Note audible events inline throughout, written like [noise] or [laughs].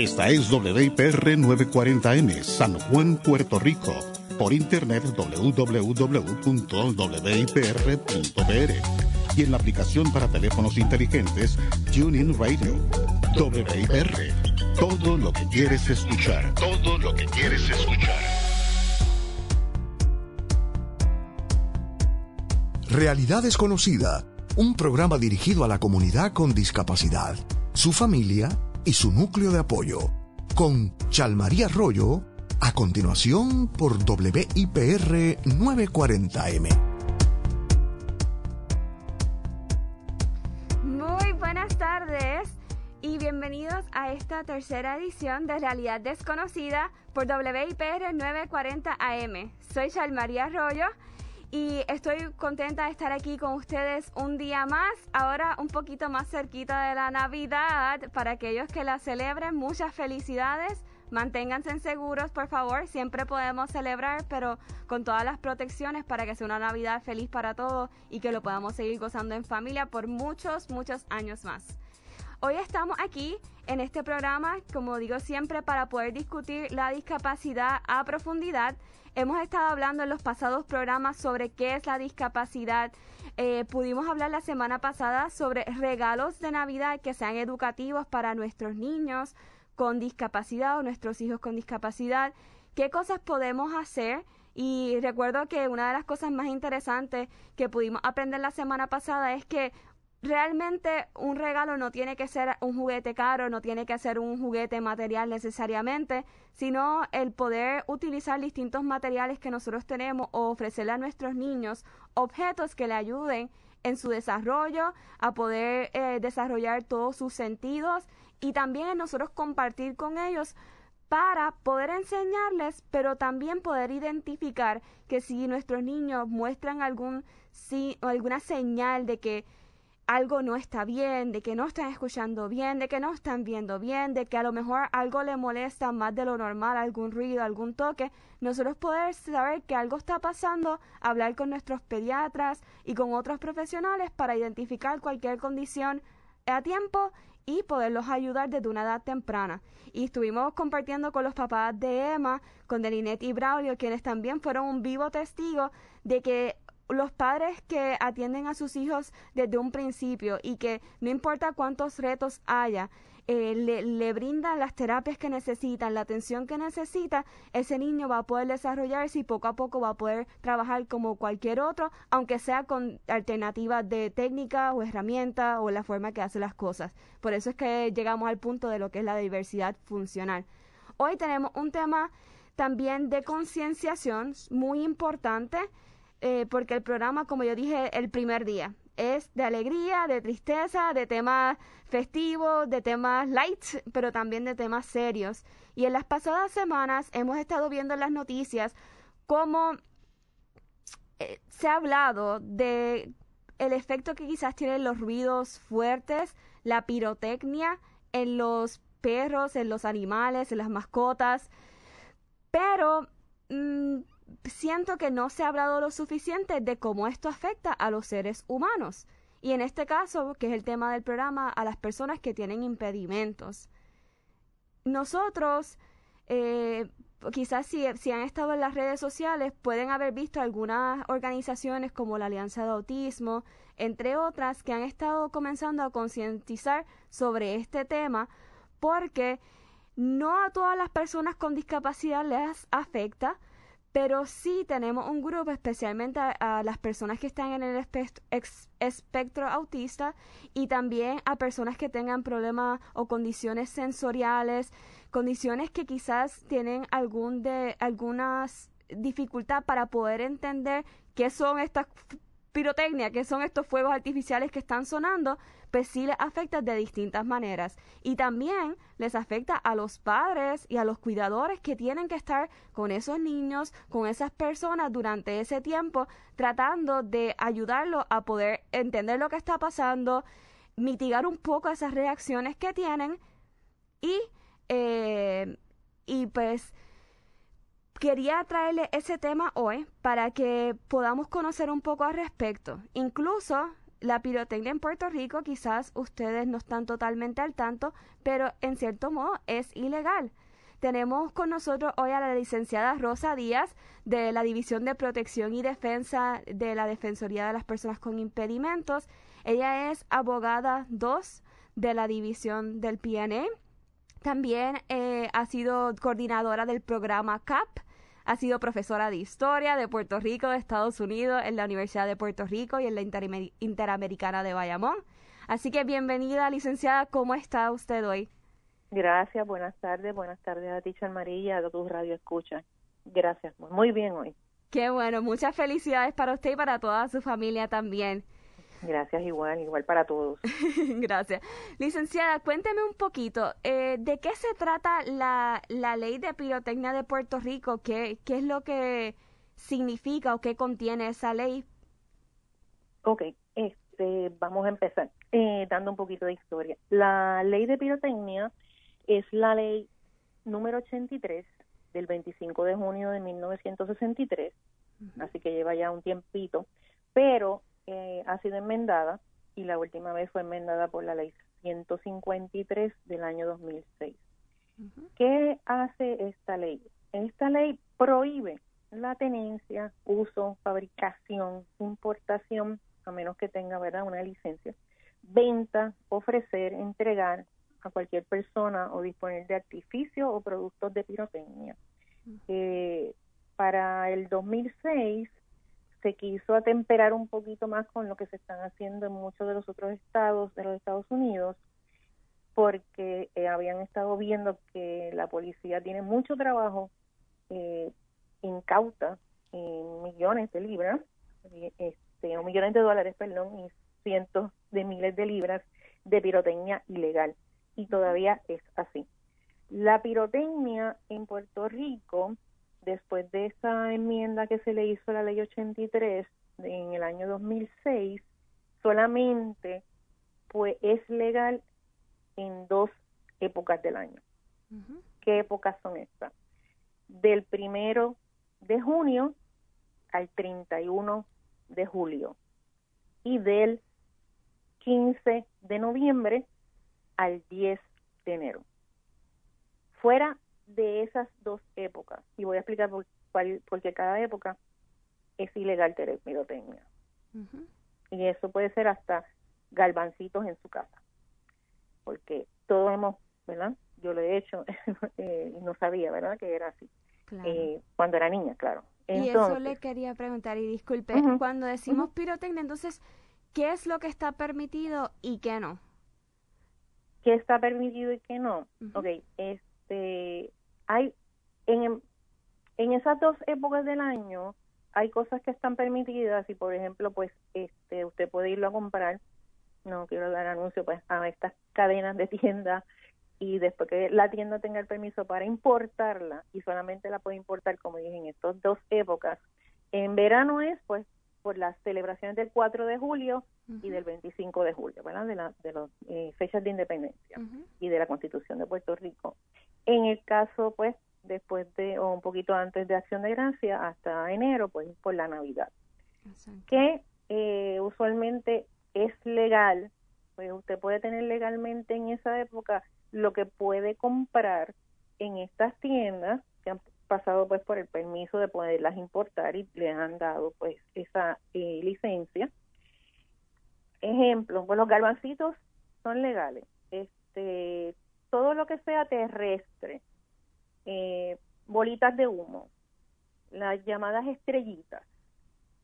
Esta es WIPR 940M, San Juan, Puerto Rico. Por internet www.wipr.pr y en la aplicación para teléfonos inteligentes TuneIn Radio. WIPR. Todo lo que quieres escuchar. Todo lo que quieres escuchar. Realidad desconocida. Un programa dirigido a la comunidad con discapacidad, su familia y su núcleo de apoyo. Con Chalmaría Arroyo, a continuación por WIPR 940M. Muy buenas tardes y bienvenidos a esta tercera edición de Realidad Desconocida por WIPR 940 AM. Soy Chalmaría Arroyo y estoy contenta de estar aquí con ustedes un día más, ahora un poquito más cerquita de la Navidad, para aquellos que la celebren, muchas felicidades. Manténganse seguros, por favor. Siempre podemos celebrar, pero con todas las protecciones para que sea una Navidad feliz para todos y que lo podamos seguir gozando en familia por muchos, muchos años más. Hoy estamos aquí en este programa, como digo siempre, para poder discutir la discapacidad a profundidad. Hemos estado hablando en los pasados programas sobre qué es la discapacidad. Eh, pudimos hablar la semana pasada sobre regalos de Navidad que sean educativos para nuestros niños con discapacidad o nuestros hijos con discapacidad. ¿Qué cosas podemos hacer? Y recuerdo que una de las cosas más interesantes que pudimos aprender la semana pasada es que realmente un regalo no tiene que ser un juguete caro, no tiene que ser un juguete material necesariamente, sino el poder utilizar distintos materiales que nosotros tenemos o ofrecerle a nuestros niños objetos que le ayuden en su desarrollo, a poder eh, desarrollar todos sus sentidos y también nosotros compartir con ellos para poder enseñarles, pero también poder identificar que si nuestros niños muestran algún o alguna señal de que algo no está bien, de que no están escuchando bien, de que no están viendo bien, de que a lo mejor algo le molesta más de lo normal, algún ruido, algún toque, nosotros poder saber que algo está pasando, hablar con nuestros pediatras y con otros profesionales para identificar cualquier condición a tiempo y poderlos ayudar desde una edad temprana. Y estuvimos compartiendo con los papás de Emma, con Delinet y Braulio, quienes también fueron un vivo testigo de que los padres que atienden a sus hijos desde un principio y que no importa cuántos retos haya, eh, le, le, brindan las terapias que necesitan, la atención que necesita, ese niño va a poder desarrollarse y poco a poco va a poder trabajar como cualquier otro, aunque sea con alternativas de técnica o herramienta o la forma que hace las cosas. Por eso es que llegamos al punto de lo que es la diversidad funcional. Hoy tenemos un tema también de concienciación muy importante eh, porque el programa, como yo dije el primer día, es de alegría, de tristeza, de temas festivos, de temas light, pero también de temas serios. Y en las pasadas semanas hemos estado viendo en las noticias cómo eh, se ha hablado de el efecto que quizás tienen los ruidos fuertes, la pirotecnia en los perros, en los animales, en las mascotas, pero mm, siento que no se ha hablado lo suficiente de cómo esto afecta a los seres humanos. Y en este caso, que es el tema del programa, a las personas que tienen impedimentos. Nosotros, eh, quizás si, si, han estado en las redes sociales, pueden haber visto algunas organizaciones como la Alianza de Autismo, entre otras, que han estado comenzando a concientizar sobre este tema, porque no a todas las personas con discapacidad les afecta, pero sí tenemos un grupo, especialmente a, las personas que están en el espectro, espectro, autista y también a personas que tengan problemas o condiciones sensoriales, condiciones que quizás tienen algún de, algunas dificultad para poder entender qué son estas pirotecnia, que son estos fuegos artificiales que están sonando, pues sí les afecta de distintas maneras. Y también les afecta a los padres y a los cuidadores que tienen que estar con esos niños, con esas personas durante ese tiempo, tratando de ayudarlos a poder entender lo que está pasando, mitigar un poco esas reacciones que tienen y, eh, y pues quería traerle ese tema hoy para que podamos conocer un poco al respecto. Incluso la pirotecnia en Puerto Rico quizás ustedes no están totalmente al tanto, pero en cierto modo es ilegal. Tenemos con nosotros hoy a la licenciada Rosa Díaz de la División de Protección y Defensa de la Defensoría de las Personas con Impedimentos. Ella es abogada 2 de la División del PNA. También eh, ha sido coordinadora del programa CAP. Ha sido profesora de historia de Puerto Rico, de Estados Unidos, en la Universidad de Puerto Rico y en la Interamericana de Bayamón. Así que bienvenida, licenciada. ¿Cómo está usted hoy? Gracias, buenas tardes, buenas tardes a ti, María, a tu radio escucha. Gracias, muy bien hoy. Qué bueno, muchas felicidades para usted y para toda su familia también. Gracias, igual, igual para todos. [laughs] Gracias. Licenciada, cuénteme un poquito, eh, ¿de qué se trata la, la ley de pirotecnia de Puerto Rico? ¿Qué, ¿Qué es lo que significa o qué contiene esa ley? Ok, este, vamos a empezar eh, dando un poquito de historia. La ley de pirotecnia es la ley número 83 del 25 de junio de 1963, así que lleva ya un tiempito, pero eh, ha sido enmendada y la última vez fue enmendada por la ley 153 del año 2006. ¿Qué hace esta ley? Esta ley prohíbe la tenencia, uso, fabricación, importación, a menos que tenga ¿verdad? una licencia, venta, ofrecer, entregar, a cualquier persona o disponer de artificios o productos de pirotecnia. Eh, para el 2006 se quiso atemperar un poquito más con lo que se están haciendo en muchos de los otros estados de los Estados Unidos, porque eh, habían estado viendo que la policía tiene mucho trabajo, eh, incauta en millones de libras, eh, este, o millones de dólares, perdón, y cientos de miles de libras de pirotecnia ilegal y todavía es así. La pirotecnia en Puerto Rico, después de esa enmienda que se le hizo a la ley 83 en el año 2006, solamente pues es legal en dos épocas del año. ¿Qué épocas son estas? Del primero de junio al 31 de julio y del 15 de noviembre al 10 de enero. Fuera de esas dos épocas, y voy a explicar por, cuál, porque cada época es ilegal tener pirotecnia. Y eso puede ser hasta galvancitos en su casa. Porque todos hemos, ¿verdad? Yo lo he hecho [laughs] eh, y no sabía, ¿verdad? Que era así. Eh, cuando era niña, claro. y eso le quería preguntar, y disculpe, cuando decimos pirotecnia, entonces, ¿qué es lo que está permitido y qué no? qué está permitido y qué no. Ok, este, hay, en, en esas dos épocas del año, hay cosas que están permitidas y, por ejemplo, pues, este, usted puede irlo a comprar, no quiero dar anuncio, pues, a estas cadenas de tienda y después que la tienda tenga el permiso para importarla y solamente la puede importar, como dije, en estas dos épocas. En verano es, pues, por las celebraciones del 4 de julio y del 25 de julio, ¿verdad? De, la, de las eh, fechas de independencia y de la Constitución de Puerto Rico. En el caso, pues, después de, o un poquito antes de Acción de Gracia, hasta enero, pues, por la Navidad. Que eh, usualmente es legal, pues usted puede tener legalmente en esa época lo que puede comprar en estas tiendas que han pasado pues por el permiso de poderlas importar y le han dado pues esa eh, licencia. Ejemplo, pues los garbancitos son legales. Este, todo lo que sea terrestre, eh, bolitas de humo, las llamadas estrellitas,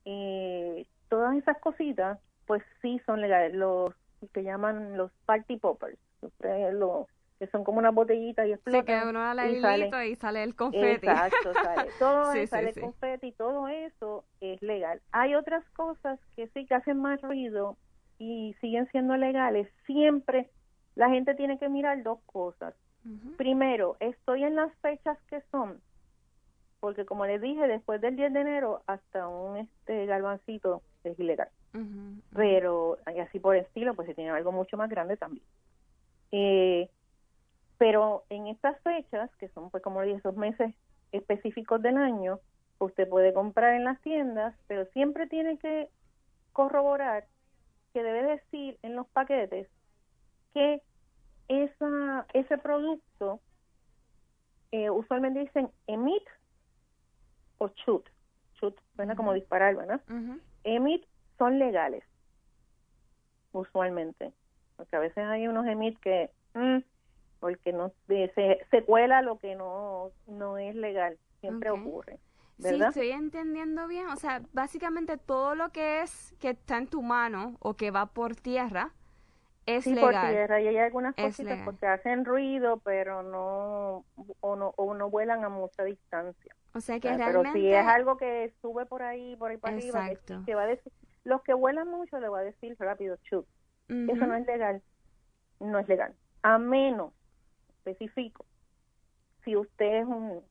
eh, todas esas cositas, pues sí son legales. Los que llaman los party poppers, los que son como una botellita y explotan. Sí, que uno da la y sale, y sale el confeti. Exacto, sale. [laughs] Todo sale el confeti, todo eso es legal. Hay otras cosas que sí que hacen más ruido y siguen siendo legales. Siempre la gente tiene que mirar dos cosas. Primero, estoy en las fechas que son, porque como les dije, después del 10 de enero hasta un este galvancito es ilegal. Pero así por estilo, pues si tiene algo mucho más grande también. Eh, pero en estas fechas, que son pues como dije, esos meses específicos del año, usted puede comprar en las tiendas, pero siempre tiene que corroborar que debe decir en los paquetes que esa, ese producto, eh, usualmente dicen emit o shoot. Shoot suena como disparar, ¿verdad? Emit son legales, usualmente. Porque a veces hay unos emit que, mm, porque no se, se cuela lo que no, no es legal. Siempre ocurre. ¿verdad? Sí, estoy entendiendo bien. O sea, básicamente todo lo que es que está en tu mano o que va por tierra, es sí, por tierra y hay algunas cositas porque hacen ruido, pero no o no o no vuelan a mucha distancia. O sea que realmente pero si es algo que sube por ahí, por ahí para arriba, que, va a decir, los que vuelan mucho le va a decir rápido shoot. Eso no es legal. No es legal. A menos específico si usted es un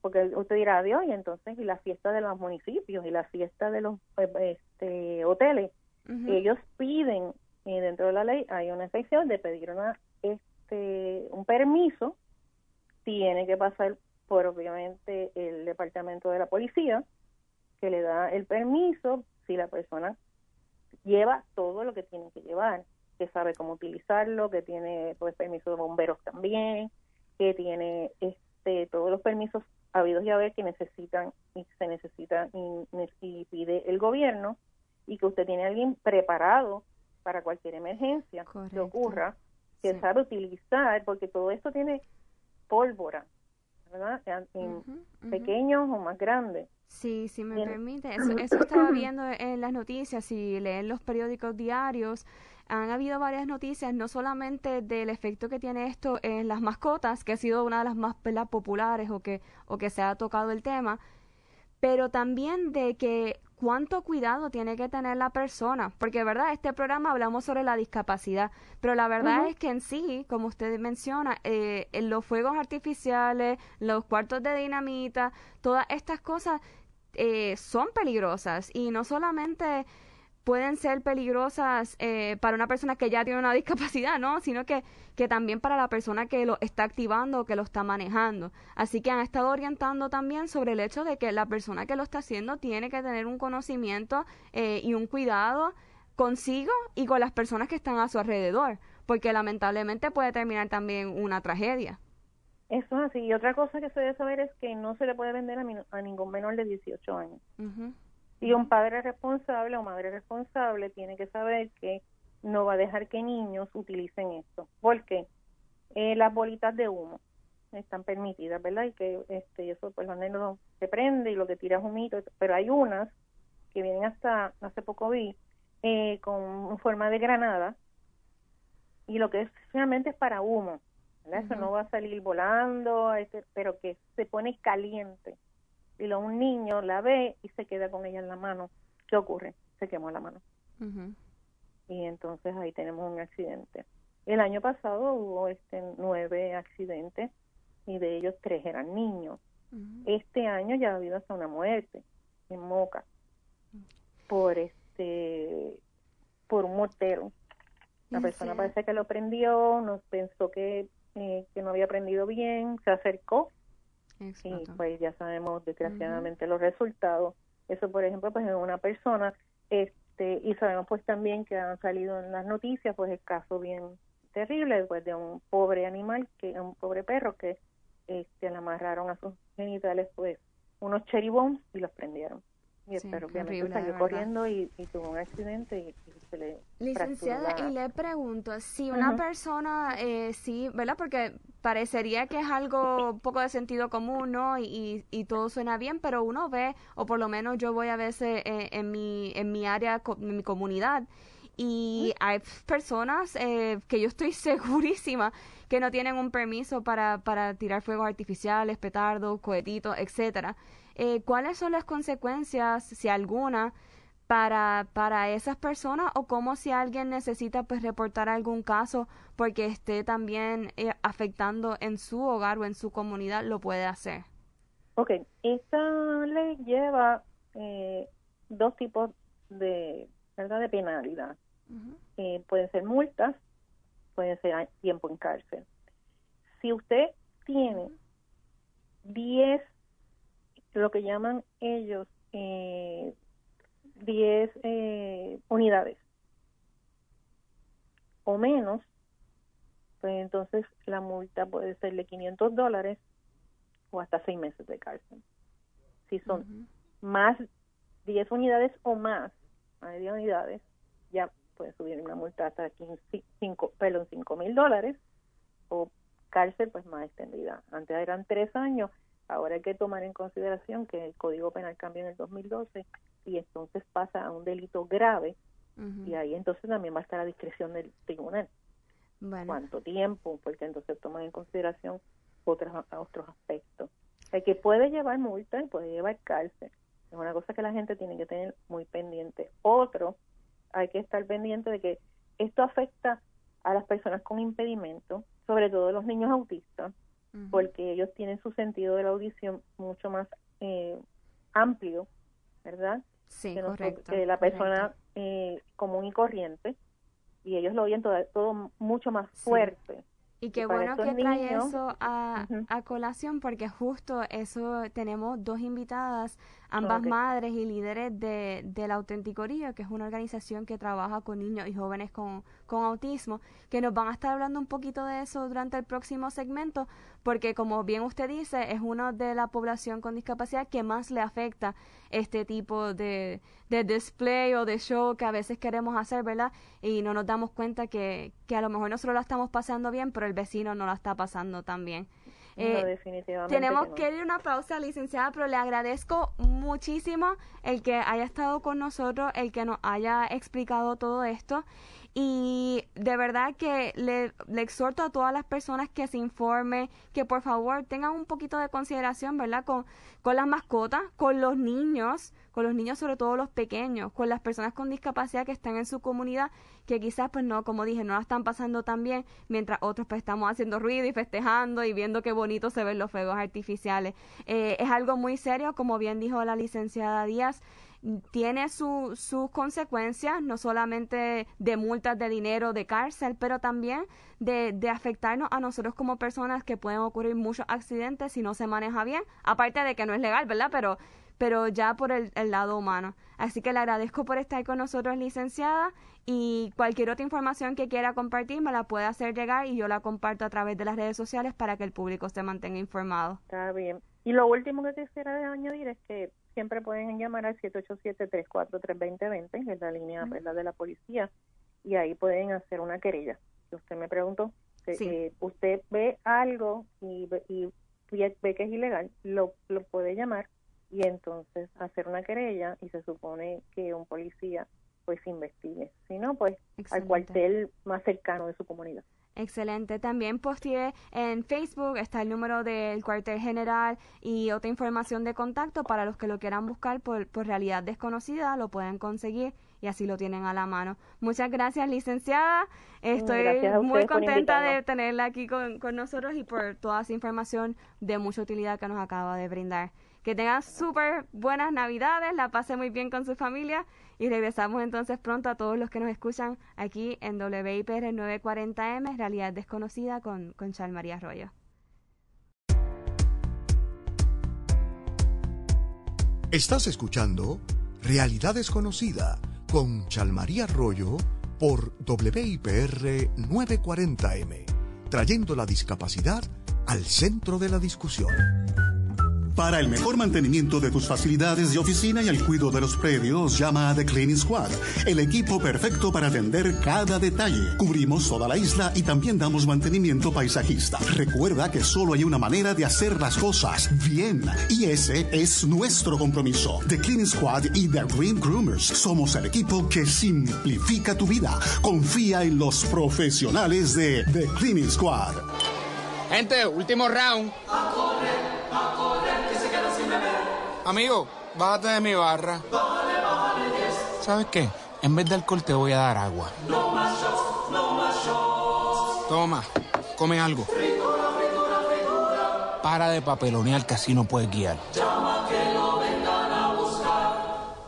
porque usted dirá Dios y entonces y la fiesta de los municipios y la fiesta de los eh, este, hoteles ellos piden y dentro de la ley hay una excepción de pedir una este un permiso tiene que pasar por obviamente el departamento de la policía que le da el permiso si la persona lleva todo lo que tiene que llevar que sabe cómo utilizarlo que tiene pues permiso de bomberos también que tiene este todos los permisos habidos y haber que necesitan y se necesitan y, y pide el gobierno y que usted tiene a alguien preparado para cualquier emergencia que ocurra, que sabe utilizar, porque todo esto tiene pólvora, ¿verdad? En pequeños o más grandes. Sí, si me permite, [clears throat] eso, eso estaba viendo en las noticias, si leen los periódicos diarios, han habido varias noticias, no solamente del efecto que tiene esto en las mascotas, que ha sido una de las más populares o que, o que se ha tocado el tema, pero también de que cuánto cuidado tiene que tener la persona, porque verdad, este programa hablamos sobre la discapacidad, pero la verdad es que en sí, como usted menciona, eh, los fuegos artificiales, los cuartos de dinamita, todas estas cosas eh, son peligrosas. Y no solamente pueden ser peligrosas eh, para una persona que ya tiene una [laughs] discapacidad, ¿no? Sino que, que también para la persona que lo está activando o que lo está manejando. Así que han estado orientando también sobre el hecho de que la persona que lo está haciendo tiene que tener un conocimiento eh, y un cuidado consigo y con las personas que están a su alrededor, porque lamentablemente puede terminar también una tragedia. Eso es así. Y otra cosa que se debe saber es que no se le puede vender a, ningún menor de 18 años. Y un padre responsable o madre responsable tiene que saber que no va a dejar que niños utilicen esto. Porque eh, las bolitas de humo están permitidas, ¿verdad? Y que este, eso pues lo menos se prende y lo que tira es humito, pero hay unas que vienen hasta, hace poco vi, eh, con forma de granada y lo que es realmente es para humo, ¿verdad? Eso no va a salir volando, este, pero que se pone caliente y lo, un niño la ve y se queda con ella en la mano. ¿Qué ocurre? Se quemó la mano. Y entonces ahí tenemos un accidente. El año pasado hubo este nueve accidentes y de ellos tres eran niños. Este año ya ha habido hasta una muerte en Moca por este por un mortero. La persona parece que lo prendió, nos pensó que, eh, que no había prendido bien, se acercó y pues ya sabemos desgraciadamente los resultados. Eso, por ejemplo, pues en una persona, este, y sabemos pues también que han salido en las noticias, pues el caso bien terrible, pues de un pobre animal, que un pobre perro que este, le amarraron a sus genitales pues unos cherry y los prendieron y obviamente salió corriendo y, tuvo un accidente y, se le Licenciada, y le pregunto, si una persona, eh, sí, ¿verdad? Porque parecería que es algo poco de sentido común, ¿no? Y, y, todo suena bien, pero uno ve, o por lo menos yo voy a veces eh, en, mi, en mi área, en mi comunidad, y hay personas eh, que yo estoy [laughs] segurísima que no tienen un permiso para, para tirar fuegos artificiales, petardos, cohetitos, etcétera. Eh, ¿cuáles son las consecuencias, si alguna, para, para esas personas o cómo si alguien necesita pues reportar algún caso porque esté también eh, afectando en su hogar o en su comunidad, lo puede hacer? Ok, esta ley lleva eh, dos tipos de, ¿verdad? de penalidad. pueden ser multas, pueden ser tiempo en cárcel. Si usted tiene 10 lo que llaman ellos eh, 10 eh, unidades o menos, pues entonces la multa puede ser de 500 dólares o hasta seis meses de cárcel. Si son más 10 unidades o más, de 10 unidades, ya puede subir una multa hasta 5 mil dólares o cárcel pues más extendida. Antes eran tres años, ahora hay que tomar en consideración que el Código Penal cambia en el 2012 y entonces pasa a un delito grave y ahí entonces también va a estar a discreción del tribunal. ¿Cuánto tiempo? Porque entonces toman en consideración otros, otros aspectos. El que puede llevar multa y puede llevar cárcel. Es una cosa que la gente tiene que tener muy pendiente. Otro, hay que estar pendiente de que esto afecta a las personas con impedimento, sobre todo los niños autistas, porque ellos tienen su sentido de la audición mucho más eh, amplio, ¿verdad? Sí, que correcto. Que la persona eh, común y corriente, y ellos lo oyen todo, todo mucho más fuerte. Y qué bueno que trae eso a, a, colación porque justo eso tenemos dos invitadas, ambas madres y líderes de, del Autenticoría, que es una organización que trabaja con niños y jóvenes con, con autismo, que nos van a estar hablando un poquito de eso durante el próximo segmento, porque como bien usted dice, es uno de la población con discapacidad que más le afecta este tipo de, de display o de show que a veces queremos hacer, ¿verdad? Y no nos damos cuenta que, que a lo mejor nosotros la estamos pasando bien, pero el vecino no la está pasando tan bien. Eh, definitivamente tenemos que, ir a una pausa, licenciada, pero le agradezco muchísimo el que haya estado con nosotros, el que nos haya explicado todo esto. Y de verdad que le, le, exhorto a todas las personas que se informen, que por favor tengan un poquito de consideración, ¿verdad? Con, con las mascotas, con los niños, con los niños sobre todo los pequeños, con las personas con discapacidad que están en su comunidad, que quizás pues no, como dije, no la están pasando tan bien, mientras otros pues estamos haciendo ruido y festejando y viendo qué bonito se ven los fuegos artificiales. Eh, es algo muy serio, como bien dijo la licenciada Díaz, tiene su, sus consecuencias, no solamente de multas de dinero, de cárcel, pero también de, de, afectarnos a nosotros como personas que pueden ocurrir muchos accidentes si no se maneja bien, aparte de que no es legal, ¿verdad? Pero, pero ya por el, el lado humano. Así que le agradezco por estar con nosotros, licenciada, y cualquier otra información que quiera compartir me la puede hacer llegar y yo la comparto a través de las redes sociales para que el público se mantenga informado. Está bien. Y lo último que quisiera añadir es que siempre pueden llamar al 787-343-2020, que es la línea de la policía, y ahí pueden hacer una querella. Si usted me preguntó, eh, usted ve algo y, ve que es ilegal, lo, lo puede llamar y entonces hacer una querella y se supone que un policía pues investigue. Si no, pues al cuartel más cercano de su comunidad. Excelente. También posteé en Facebook, está el número del cuartel general y otra información de contacto para los que lo quieran buscar por, por realidad desconocida, lo pueden conseguir y así lo tienen a la mano. Muchas gracias, licenciada. Estoy muy contenta de tenerla aquí con, con nosotros y por toda esa información de mucha utilidad que nos acaba de brindar. Que tengan súper buenas navidades, la pase muy bien con su familia y regresamos entonces pronto a todos los que nos escuchan aquí en WIPR 940M, Realidad Desconocida con, con María Arroyo. Estás escuchando Realidad Desconocida con Chalmaría Arroyo por WIPR 940M, trayendo la discapacidad al centro de la discusión. Para el mejor mantenimiento de tus facilidades de oficina y el cuidado de los predios, llama a The Cleaning Squad, el equipo perfecto para atender cada detalle. Cubrimos toda la isla y también damos mantenimiento paisajista. Recuerda que solo hay una manera de hacer las cosas bien y ese es nuestro compromiso. The Cleaning Squad y The Green Groomers somos el equipo que simplifica tu vida. Confía en los profesionales de The Cleaning Squad. Gente, último round. Amigo, bájate de mi barra. ¿Sabes qué? En vez de alcohol te voy a dar agua. Toma, come algo. Para de papelonear que así no puedes guiar.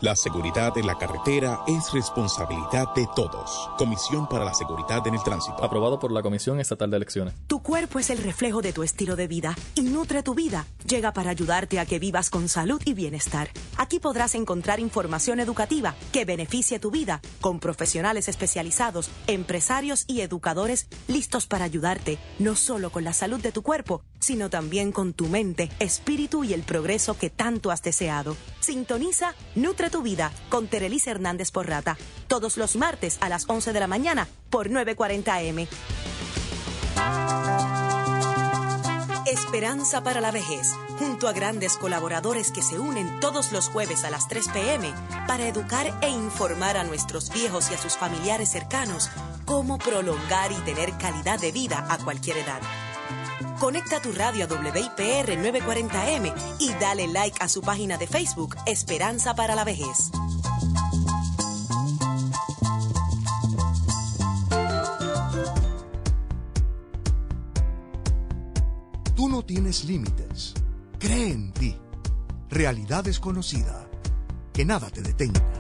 La seguridad en la carretera es responsabilidad de todos. Comisión para la Seguridad en el Tránsito. Aprobado por la Comisión Estatal de Elecciones. Tu cuerpo es el reflejo de tu estilo de vida y Nutre tu vida. Llega para ayudarte a que vivas con salud y bienestar. Aquí podrás encontrar información educativa que beneficie tu vida con profesionales especializados, empresarios y educadores listos para ayudarte, no solo con la salud de tu cuerpo, sino también con tu mente, espíritu y el progreso que tanto has deseado. Sintoniza Nutre tu vida con Terelis Hernández Porrata, todos los martes a las 11 de la mañana por 940M. Esperanza para la vejez, junto a grandes colaboradores que se unen todos los jueves a las 3 pm para educar e informar a nuestros viejos y a sus familiares cercanos cómo prolongar y tener calidad de vida a cualquier edad. Conecta tu radio a WIPR 940M y dale like a su página de Facebook Esperanza para la Vejez. Tú no tienes límites. Cree en ti. Realidad desconocida. Que nada te detenga.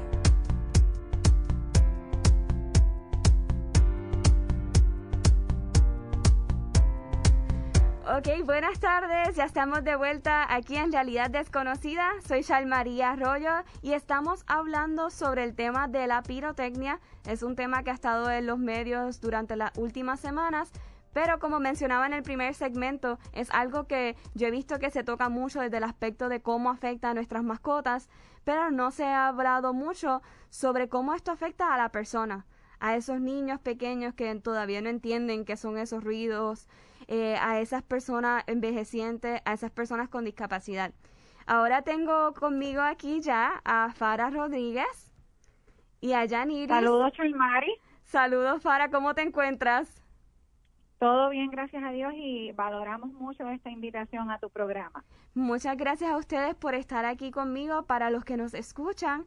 Ok, buenas tardes. Ya estamos de vuelta aquí en Realidad Desconocida. Soy María Arroyo y estamos hablando sobre el tema de la pirotecnia. Es un tema que ha estado en los medios durante las últimas semanas. Pero como mencionaba en el primer segmento, es algo que yo he visto que se toca mucho desde el aspecto de cómo afecta a nuestras mascotas, pero no se ha hablado mucho sobre cómo esto afecta a la persona, a esos niños pequeños que todavía no entienden qué son esos ruidos, eh, a esas personas envejecientes, a esas personas con discapacidad. Ahora tengo conmigo aquí ya a Fara Rodríguez y a Yaniris. Saludos, Chulmari. Saludos, Fara, ¿cómo te encuentras? Todo bien, gracias a Dios y valoramos mucho esta invitación a tu programa. Muchas gracias a ustedes por estar aquí conmigo. Para los que nos escuchan,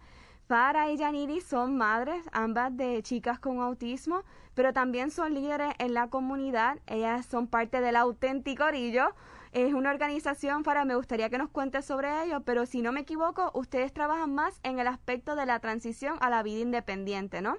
Fara y Yaniri son madres, ambas de chicas con autismo, pero también son líderes en la comunidad. Ellas son parte del auténtico Orillo. Es una organización, Fara, me gustaría que nos cuentes sobre ello, pero si no me equivoco, ustedes trabajan más en el aspecto de la transición a la vida independiente, ¿no?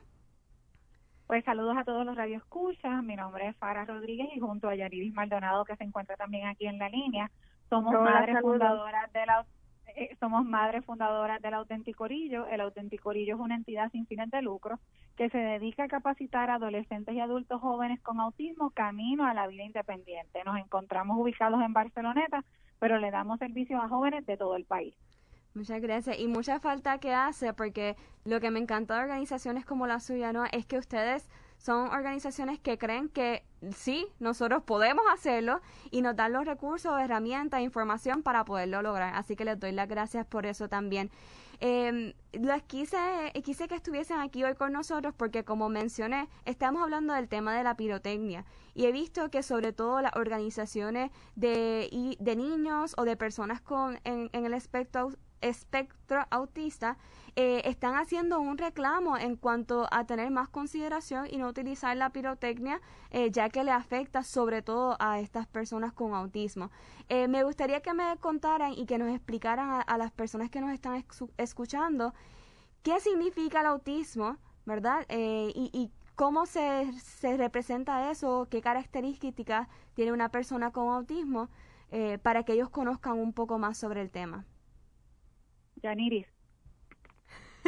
Pues saludos a todos los radioescuchas. Mi nombre es Fara Rodríguez y junto a Yaridis Maldonado, que se encuentra también aquí en la línea, somos madres fundadoras de la eh, somos madres fundadoras del Autenticorillo. El Autenticorillo es una entidad sin fines de lucro que se dedica a capacitar a adolescentes y adultos jóvenes con autismo camino a la vida independiente. Nos encontramos ubicados en Barceloneta, pero le damos servicios a jóvenes de todo el país. Muchas gracias. Y mucha falta que hace, porque lo que me encanta de organizaciones como la suya, ¿no? Es que ustedes son organizaciones que creen que sí, nosotros podemos hacerlo y nos dan los recursos, herramientas, información para poderlo lograr. Así que les doy las gracias por eso también. Eh, quise, quise que estuviesen aquí hoy con nosotros porque como mencioné, estamos hablando del tema de la pirotecnia y he visto que sobre todo las organizaciones de, de niños o de personas con, en, en el espectro espectro autista eh, están haciendo un reclamo en cuanto a tener más consideración y no utilizar la pirotecnia eh, ya que le afecta sobre todo a estas personas con autismo. Eh, me gustaría que me contaran y que nos explicaran a, las personas que nos están escuchando qué significa el autismo, ¿verdad? y, y cómo se, se representa eso, qué características tiene una persona con autismo, para que ellos conozcan un poco más sobre el tema. Yaniris.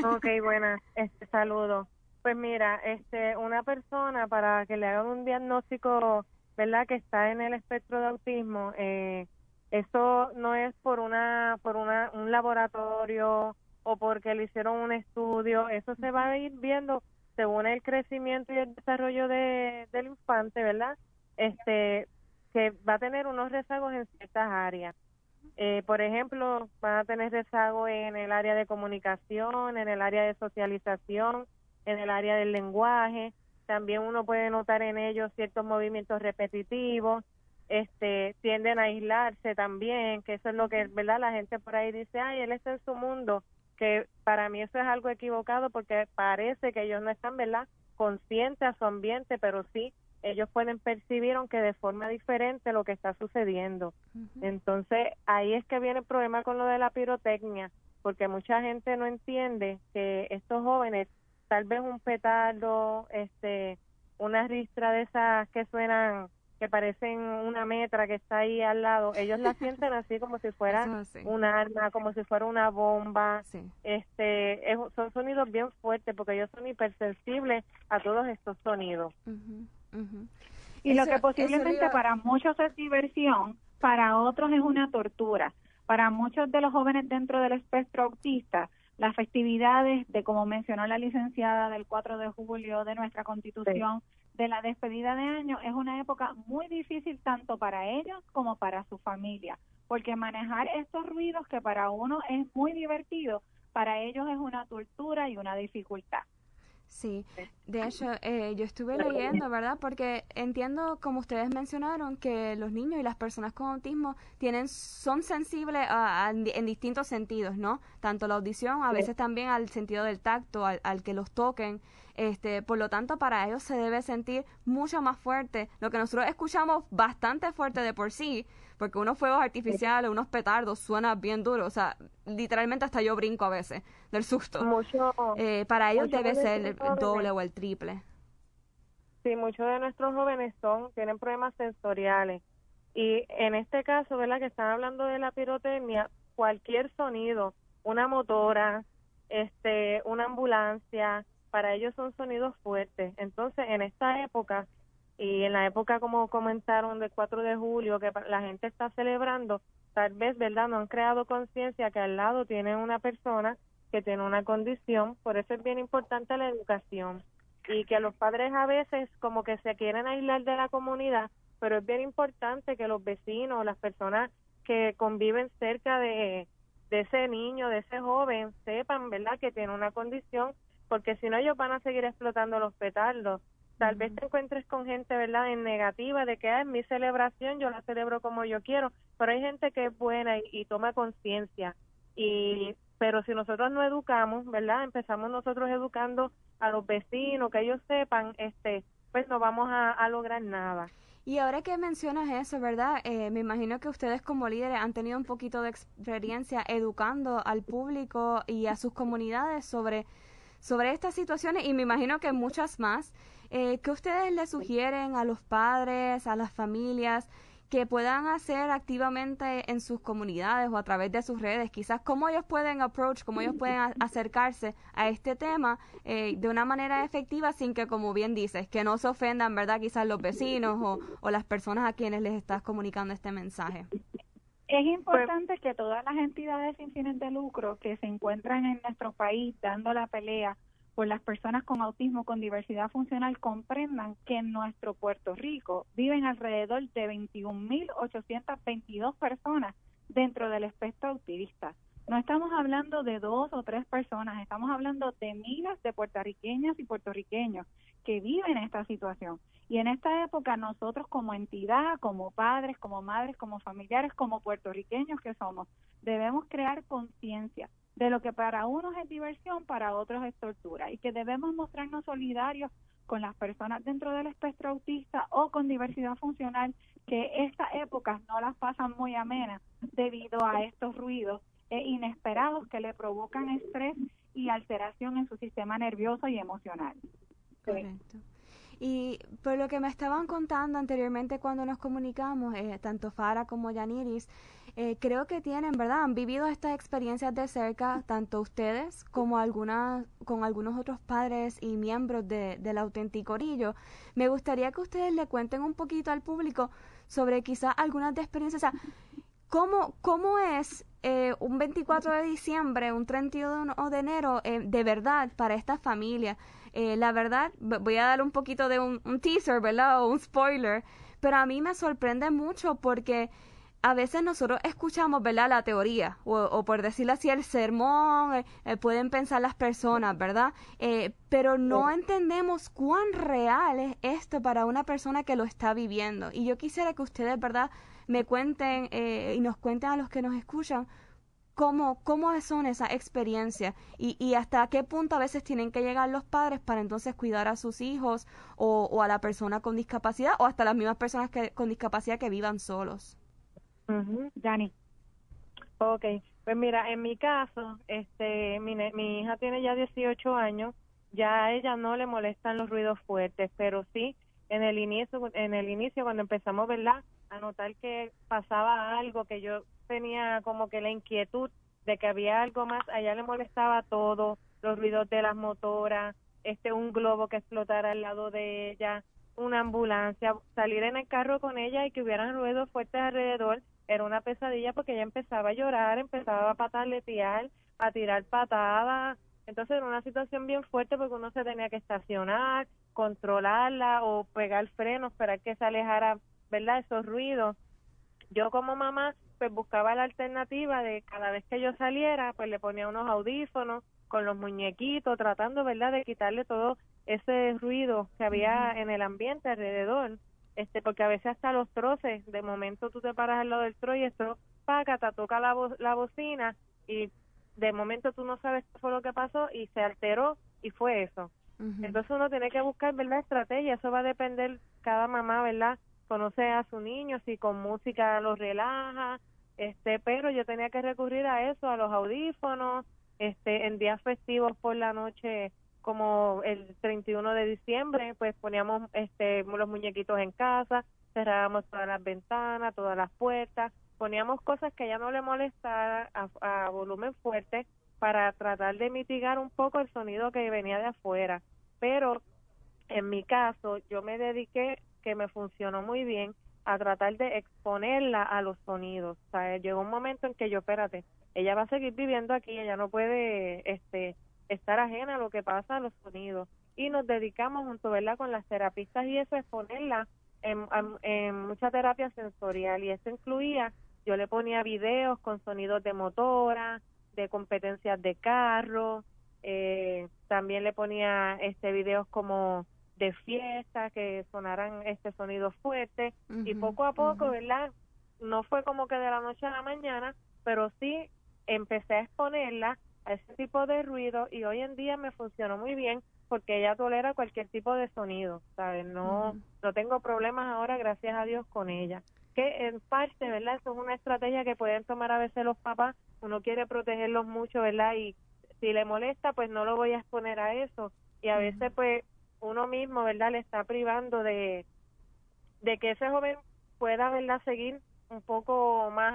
Ok, buenas, este saludo. Pues mira, este una persona para que le hagan un diagnóstico, ¿verdad? Que está en el espectro de autismo, eh, eso no es por una por una un laboratorio o porque le hicieron un estudio, eso se va a ir viendo según el crecimiento y el desarrollo de, del infante, ¿verdad? Este que va a tener unos rezagos en ciertas áreas. Eh, por ejemplo, van a tener rezago en el área de comunicación, en el área de socialización, en el área del lenguaje. También uno puede notar en ellos ciertos movimientos repetitivos. Este, tienden a aislarse también, que eso es lo que, ¿verdad? La gente por ahí dice, ay, él está en su mundo, que para mí eso es algo equivocado porque parece que ellos no están, ¿verdad? Conscientes a su ambiente, pero sí ellos pueden percibir aunque de forma diferente lo que está sucediendo. Entonces, ahí es que viene el problema con lo de la pirotecnia, porque mucha gente no entiende que estos jóvenes, tal vez un petardo, este, una ristra de esas que suenan que parecen una metra que está ahí al lado, ellos la [laughs] sienten así como si fuera un arma, como si fuera una bomba. Este, son sonidos bien fuertes porque ellos son hipersensibles a todos estos sonidos. Y lo que posiblemente para muchos es diversión, para otros es una tortura. Para muchos de los jóvenes dentro del espectro autista, las festividades de, como mencionó la licenciada, del 4 de julio de nuestra constitución, de la despedida de año, es una época muy difícil tanto para ellos como para su familia, porque manejar estos ruidos que para uno es muy divertido, para ellos es una tortura y una dificultad. Sí, de hecho, eh, yo estuve leyendo, ¿verdad? Porque entiendo, como ustedes mencionaron, que los niños y las personas con autismo tienen, son sensibles a, en distintos sentidos, ¿no? Tanto la audición, a veces también al sentido del tacto, al, al que los toquen. Este, por lo tanto, para ellos se debe sentir mucho más fuerte. Lo que nosotros escuchamos bastante fuerte de por sí, porque unos fuegos artificiales, unos petardos suena bien duro, o sea, literalmente hasta yo brinco a veces del susto. Mucho, eh, para ellos debe ser el doble o el triple. Sí, muchos de nuestros jóvenes son tienen problemas sensoriales y en este caso, ¿verdad? Que están hablando de la pirotecnia, cualquier sonido, una motora, este, una ambulancia, para ellos son sonidos fuertes. Entonces, en esta época y en la época como comentaron del 4 de julio que la gente está celebrando, tal vez, ¿verdad? No han creado conciencia que al lado tiene una persona que tiene una condición, por eso es bien importante la educación y que los padres a veces como que se quieren aislar de la comunidad, pero es bien importante que los vecinos, las personas que conviven cerca de, de ese niño, de ese joven, sepan, ¿verdad?, que tiene una condición, porque si no ellos van a seguir explotando los petardos Tal vez te encuentres con gente, ¿verdad?, en negativa de que ah, es mi celebración, yo la celebro como yo quiero, pero hay gente que es buena y, toma conciencia. Y pero si nosotros no educamos, ¿verdad? Empezamos nosotros educando a los vecinos, que ellos sepan, este, pues no vamos a, lograr nada. Y ahora que mencionas eso, ¿verdad? Eh, me imagino que ustedes como líderes han tenido un poquito de experiencia educando al público y a sus comunidades sobre, sobre estas situaciones y me imagino que muchas más. Eh, ¿Qué ustedes le sugieren a los padres, a las familias que puedan hacer activamente en sus comunidades o a través de sus redes? Quizás cómo ellos pueden approach, cómo ellos pueden acercarse a este tema eh, de una manera efectiva sin que, como bien dices, que no se ofendan, ¿verdad? Quizás los vecinos o, o las personas a quienes les estás comunicando este mensaje. Es importante que todas las entidades sin fines de lucro que se encuentran en nuestro país dando la pelea por las personas con autismo con diversidad funcional comprendan que en nuestro Puerto Rico viven alrededor de 21.822 personas dentro del espectro autista. No estamos hablando de dos o tres personas, estamos hablando de miles de puertorriqueñas y puertorriqueños que viven esta situación. Y en esta época nosotros como entidad, como padres, como madres, como familiares, como puertorriqueños que somos, debemos crear conciencia de lo que para unos es diversión, para otros es tortura, y que debemos mostrarnos solidarios con las personas dentro del espectro autista o con diversidad funcional, que estas épocas no las pasan muy amenas debido a estos ruidos e inesperados que le provocan estrés y alteración en su sistema nervioso y emocional. Correcto. Y por lo que me estaban contando anteriormente cuando nos comunicamos, eh, tanto Fara como Yaniris, eh, creo que tienen, ¿verdad? Han vivido estas experiencias de cerca, tanto ustedes como algunas, con algunos otros padres y miembros de, del auténtico orillo. Me gustaría que ustedes le cuenten un poquito al público sobre quizás algunas de experiencias. ¿Cómo, cómo es eh, un 24 de diciembre, un 31 de enero, eh, de verdad, para esta familia? la verdad, voy a dar un poquito de un, un teaser, ¿verdad? O un spoiler, pero a mí me sorprende mucho porque a veces nosotros escuchamos, ¿verdad? La teoría, o, por decirlo así, el sermón, eh, eh, pueden pensar las personas, ¿verdad? Eh, pero no entendemos cuán real es esto para una persona que lo está viviendo. Y yo quisiera que ustedes, ¿verdad? Me cuenten y nos cuenten a los que nos escuchan cómo, cómo son esas experiencias y, y hasta qué punto a veces tienen que llegar los padres para entonces cuidar a sus hijos o, o a la persona con discapacidad o hasta las mismas personas que, con discapacidad que vivan solos. Uh Dani. Ok, Pues mira, en mi caso, este, mi, mi hija tiene ya 18 años, ya a ella no le molestan los ruidos fuertes, pero sí en el inicio, en el inicio cuando empezamos, ¿verdad? A notar que pasaba algo, que yo tenía como que la inquietud de que había algo más, a ella le molestaba todo, los ruidos de las motoras, este un globo que explotara al lado de ella, una ambulancia, salir en el carro con ella y que hubieran ruidos fuertes alrededor, era una pesadilla porque ella empezaba a llorar, empezaba a pataletear, a tirar patadas, entonces era una situación bien fuerte porque uno se tenía que estacionar, controlarla o pegar frenos, para que se alejara, ¿verdad? Esos ruidos. Yo como mamá pues buscaba la alternativa de cada vez que yo saliera, pues le ponía unos audífonos con los muñequitos, tratando, ¿verdad?, de quitarle todo ese ruido que había en el ambiente alrededor, este, porque a veces hasta los troces, de momento tú te paras al lado del trozo y esto, paga, te toca la, la bocina y de momento tú no sabes qué fue lo que pasó y se alteró y fue eso. Entonces uno tiene que buscar, ¿verdad?, estrategia, eso va a depender cada mamá, ¿verdad?, conoce a su niño, si con música lo relaja, este, pero yo tenía que recurrir a eso, a los audífonos, este, en días festivos por la noche, como el 31 de diciembre, pues poníamos este, los muñequitos en casa, cerrábamos todas las ventanas, todas las puertas, poníamos cosas que ya no le molestara a, a volumen fuerte para tratar de mitigar un poco el sonido que venía de afuera. Pero en mi caso, yo me dediqué que me funcionó muy bien a tratar de exponerla a los sonidos. Llegó un momento en que yo, espérate, ella va a seguir viviendo aquí, ella no puede este estar ajena a lo que pasa a los sonidos. Y nos dedicamos junto, ¿verdad?, con las terapistas y eso, exponerla en, en, mucha terapia sensorial. Y eso incluía, yo le ponía videos con sonidos de motora, de competencias de carro, eh, también le ponía este videos como de fiesta, que sonaran este sonido fuerte y poco a poco, ¿verdad? No fue como que de la noche a la mañana, pero sí empecé a exponerla a ese tipo de ruido y hoy en día me funcionó muy bien porque ella tolera cualquier tipo de sonido, ¿sabes? No, no tengo problemas ahora, gracias a Dios, con ella. Que en parte, ¿verdad? Eso es una estrategia que pueden tomar a veces los papás. Uno quiere protegerlos mucho, ¿verdad? Y si le molesta, pues no lo voy a exponer a eso. Y a veces, pues, uno mismo, ¿verdad?, le está privando de, de que ese joven pueda, ¿verdad?, seguir un poco más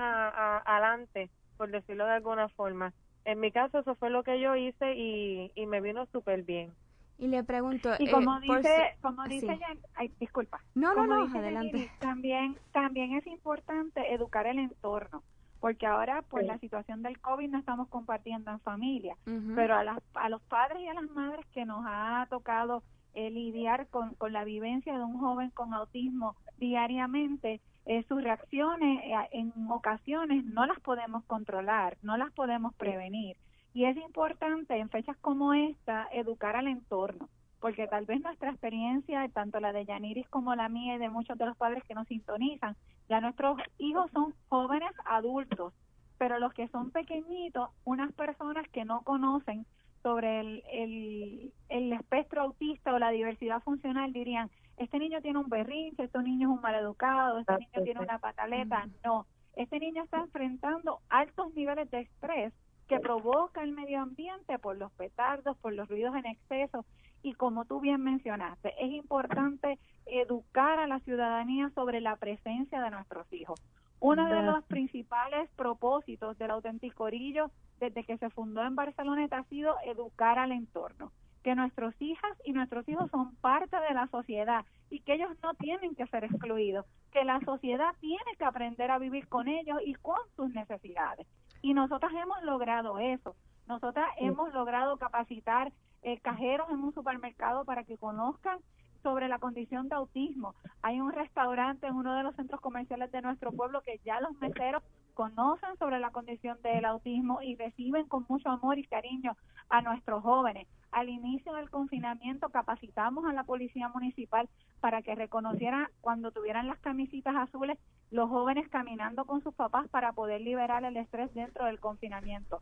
adelante, por decirlo de alguna forma. En mi caso, eso fue lo que yo hice y, y me vino súper bien. Y le pregunto, y como eh, dice, como dice ay, disculpa. No, no, no, adelante. también, también es importante educar el entorno porque ahora por la situación del COVID no estamos compartiendo en familia, pero a, las, a los padres y a las madres que nos ha tocado eh, lidiar con, con la vivencia de un joven con autismo diariamente, eh, sus reacciones eh, en ocasiones no las podemos controlar, no las podemos prevenir. Y es importante en fechas como esta educar al entorno, porque tal vez nuestra experiencia, tanto la de Yaniris como la mía y de muchos de los padres que nos sintonizan, ya nuestros hijos son jóvenes adultos, pero los que son pequeñitos, unas personas que no conocen sobre el, el, espectro autista o la diversidad funcional dirían, este niño tiene un berrinche, este niño es un maleducado, este niño tiene una pataleta. No, este niño está enfrentando altos niveles de estrés que provoca el medio ambiente por los petardos, por los ruidos en exceso. Y como tú bien mencionaste, es importante educar a la ciudadanía sobre la presencia de nuestros hijos. Uno de los principales propósitos del auténtico orillo desde que se fundó en Barceloneta ha sido educar al entorno, que nuestros hijas y nuestros hijos son parte de la sociedad y que ellos no tienen que ser excluidos, que la sociedad tiene que aprender a vivir con ellos y con sus necesidades. Y nosotras hemos logrado eso. Nosotras hemos logrado capacitar eh, cajeros en un supermercado para que conozcan sobre la condición de autismo. Hay un restaurante en uno de los centros comerciales de nuestro pueblo que ya los meseros conocen sobre la condición del autismo y reciben con mucho amor y cariño a nuestros jóvenes. Al inicio del confinamiento capacitamos a la policía municipal para que reconocieran cuando tuvieran las camisitas azules los jóvenes caminando con sus papás para poder liberar el estrés dentro del confinamiento.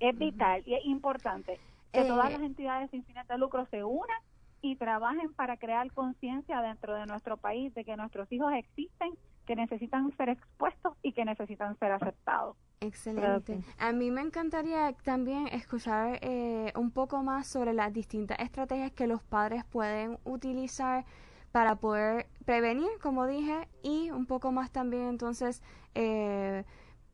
es vital y es importante que todas eh, las entidades sin fines de lucro se unan y trabajen para crear conciencia dentro de nuestro país de que nuestros hijos existen, que necesitan ser expuestos y que necesitan ser aceptados. Excelente. A mí me encantaría también escuchar eh, un poco más sobre las distintas estrategias que los padres pueden utilizar para poder prevenir, como dije, y un poco más también entonces eh,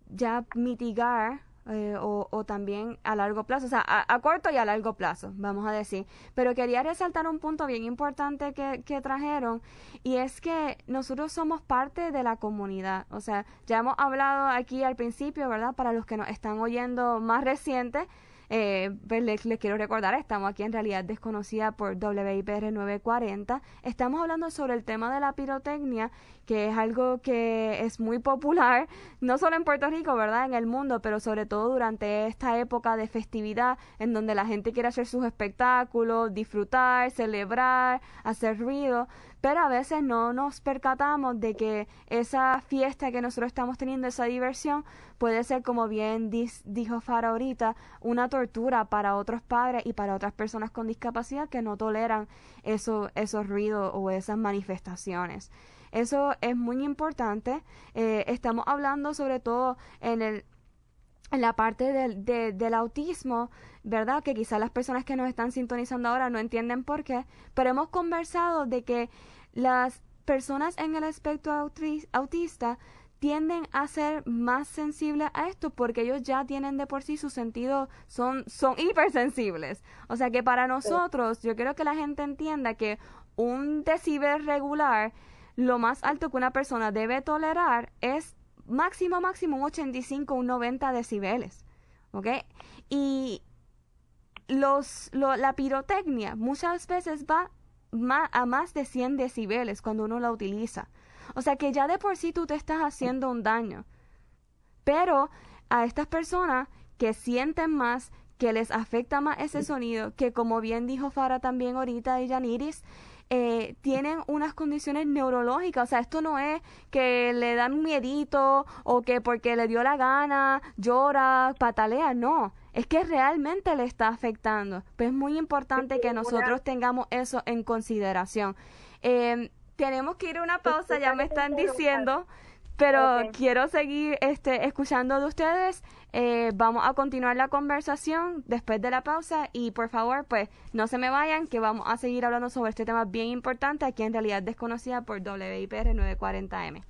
ya mitigar eh, o, también a largo plazo, o sea, a, corto y a largo plazo, vamos a decir. Pero quería resaltar un punto bien importante que, que trajeron y es que nosotros somos parte de la comunidad. O sea, ya hemos hablado aquí al principio, ¿verdad? Para los que nos están oyendo más recientes, eh, pues les, quiero recordar, estamos aquí en realidad desconocida por WIPR 940. Estamos hablando sobre el tema de la pirotecnia, que es algo que es muy popular, no solo en Puerto Rico, ¿verdad? En el mundo, pero sobre todo durante esta época de festividad, en donde la gente quiere hacer sus espectáculos, disfrutar, celebrar, hacer ruido pero a veces no nos percatamos de que esa fiesta que nosotros estamos teniendo, esa diversión, puede ser, como bien dijo Fara ahorita, una tortura para otros padres y para otras personas con discapacidad que no toleran eso, esos ruidos o esas manifestaciones. Eso es muy importante. Eh, estamos hablando sobre todo en el la parte del, del autismo, ¿verdad? Que quizás las personas que nos están sintonizando ahora no entienden por qué, pero hemos conversado de que las personas en el espectro autista tienden a ser más sensibles a esto porque ellos ya tienen de por sí su sentido, son, son hipersensibles. O sea que para nosotros, yo quiero que la gente entienda que un decibel regular, lo más alto que una persona debe tolerar es máximo, máximo un 85, un 90 decibeles. ¿Ok? Y los, la pirotecnia muchas veces va a más de 100 decibeles cuando uno la utiliza. O sea que ya de por sí tú te estás haciendo un daño. Pero a estas personas que sienten más, que les afecta más ese sonido, que como bien dijo Fara también ahorita y Janiris, eh, tienen unas condiciones neurológicas. O sea, esto no es que le dan un miedito o que porque le dio la gana llora, patalea, no. Es que realmente le está afectando. Pues es muy importante que nosotros tengamos eso en consideración. Eh, tenemos que ir a una pausa, ya me están diciendo. Pero quiero seguir este, escuchando de ustedes. Eh, vamos a continuar la conversación después de la pausa y por favor, pues no se me vayan, que vamos a seguir hablando sobre este tema bien importante aquí en realidad desconocida por WIPR 940M.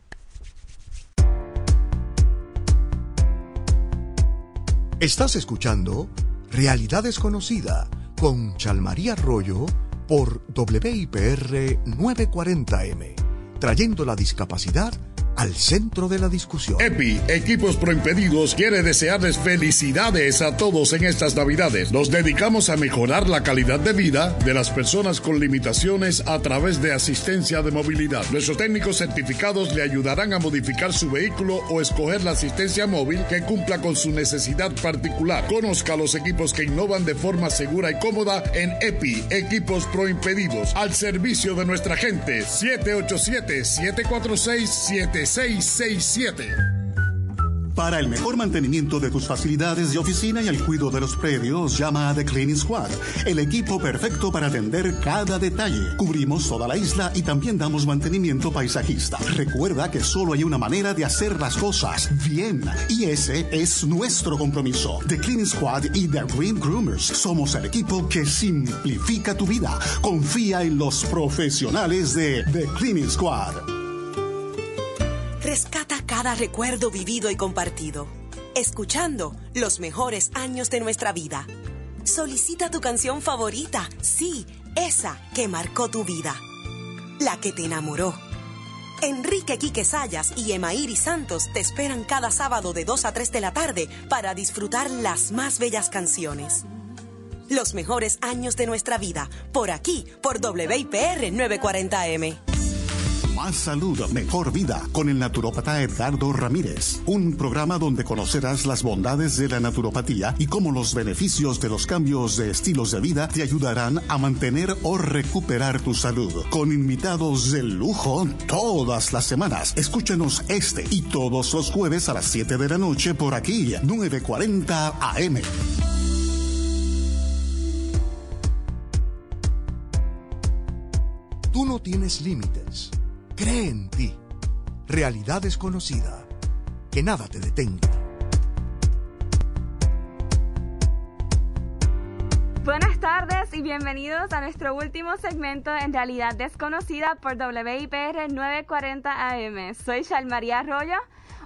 Estás escuchando Realidad Desconocida con Chalmaría Arroyo por WIPR 940M, trayendo la discapacidad al centro de la discusión. EPI, Equipos Proimpedidos, quiere desearles felicidades a todos en estas Navidades. Nos dedicamos a mejorar la calidad de vida de las personas con limitaciones a través de asistencia de movilidad. Nuestros técnicos certificados le ayudarán a modificar su vehículo o escoger la asistencia móvil que cumpla con su necesidad particular. Conozca los equipos que innovan de forma segura y cómoda en EPI, Equipos Proimpedidos, al servicio de nuestra gente. 787 746 7 667. Para el mejor mantenimiento de tus facilidades de oficina y el cuidado de los predios, llama a The Cleaning Squad, el equipo perfecto para atender cada detalle. Cubrimos toda la isla y también damos mantenimiento paisajista. Recuerda que solo hay una manera de hacer las cosas bien y ese es nuestro compromiso. The Cleaning Squad y The Green Groomers somos el equipo que simplifica tu vida. Confía en los profesionales de The Cleaning Squad. Rescata cada recuerdo vivido y compartido, escuchando los mejores años de nuestra vida. Solicita tu canción favorita, sí, esa que marcó tu vida, la que te enamoró. Enrique Quique Sayas y Emairi Santos te esperan cada sábado de 2 a 3 de la tarde para disfrutar las más bellas canciones. Los mejores años de nuestra vida, por aquí, por WIPR 940M. Más salud, mejor vida con el naturópata Edgardo Ramírez. Un programa donde conocerás las bondades de la naturopatía y cómo los beneficios de los cambios de estilos de vida te ayudarán a mantener o recuperar tu salud. Con invitados de lujo todas las semanas. Escúchanos este y todos los jueves a las 7 de la noche por aquí, 940 AM. Tú no tienes límites Cree en ti. Realidad desconocida. Que nada te detenga. Buenas tardes y bienvenidos a nuestro último segmento en Realidad Desconocida por WIPR 940 AM. Soy Shalmaría Arroyo.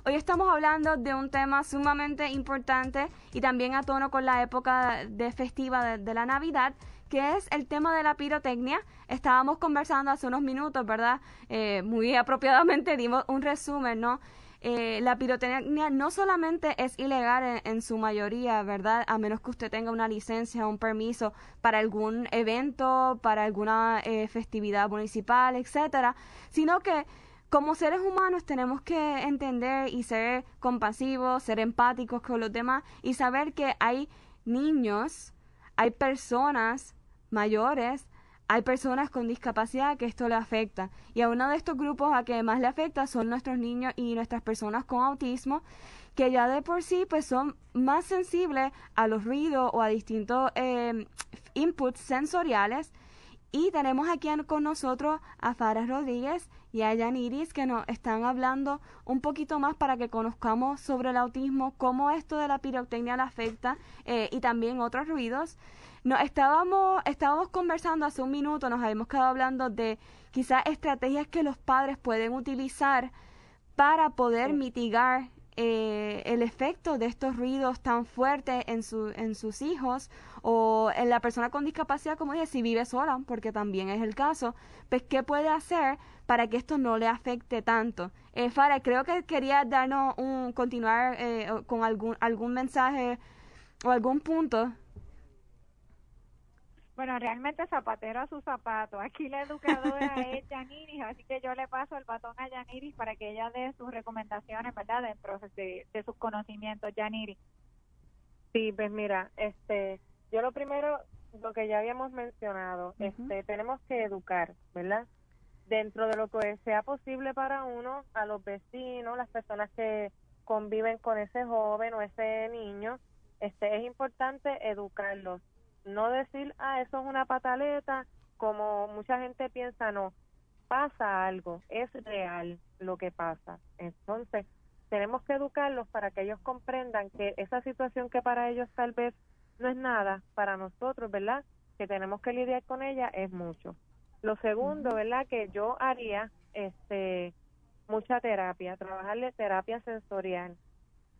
Hoy estamos hablando de un tema sumamente importante y también a tono con la época de festiva de, de la Navidad, que es el tema de la pirotecnia. Estábamos conversando hace unos minutos, ¿verdad? Eh, muy apropiadamente dimos un resumen, ¿no? Eh, la pirotecnia no solamente es ilegal en, su mayoría, ¿verdad? A menos que usted tenga una licencia o un permiso para algún evento, para alguna eh, festividad municipal, etcétera, sino que como seres humanos tenemos que entender y ser compasivos, ser empáticos con los demás y saber que hay niños, hay personas mayores hay personas con discapacidad que esto le afecta y a uno de estos grupos a que más le afecta son nuestros niños y nuestras personas con autismo que ya de por sí pues son más sensibles a los ruidos o a distintos eh, inputs sensoriales y tenemos aquí con nosotros a Farah Rodríguez y a Yaniris que nos están hablando un poquito más para que conozcamos sobre el autismo, cómo esto de la pirotecnia le afecta eh, y también otros ruidos. No, estábamos, estábamos conversando hace un minuto, nos habíamos quedado hablando de quizás estrategias que los padres pueden utilizar para poder mitigar eh, el efecto de estos ruidos tan fuertes en, su, en sus hijos o en la persona con discapacidad, como dije, si vive sola, porque también es el caso, pues qué puede hacer para que esto no le afecte tanto. Eh, Farah, creo que quería darnos un, continuar eh, con algún, algún mensaje o algún punto bueno, realmente zapatero a su zapato. Aquí la educadora [laughs] es Yaniris, así que yo le paso el batón a Yaniris para que ella dé sus recomendaciones, ¿verdad? Dentro de, de sus conocimientos, Yaniris. Sí, pues mira, este, yo lo primero, lo que ya habíamos mencionado, este, tenemos que educar, ¿verdad? Dentro de lo que sea posible para uno, a los vecinos, las personas que conviven con ese joven o ese niño, este, es importante educarlos no decir, ah, eso es una pataleta, como mucha gente piensa, no, pasa algo, es real lo que pasa. Entonces, tenemos que educarlos para que ellos comprendan que esa situación que para ellos tal vez no es nada, para nosotros, ¿verdad? Que tenemos que lidiar con ella es mucho. Lo segundo, ¿verdad? Que yo haría, este, mucha terapia, trabajarle terapia sensorial.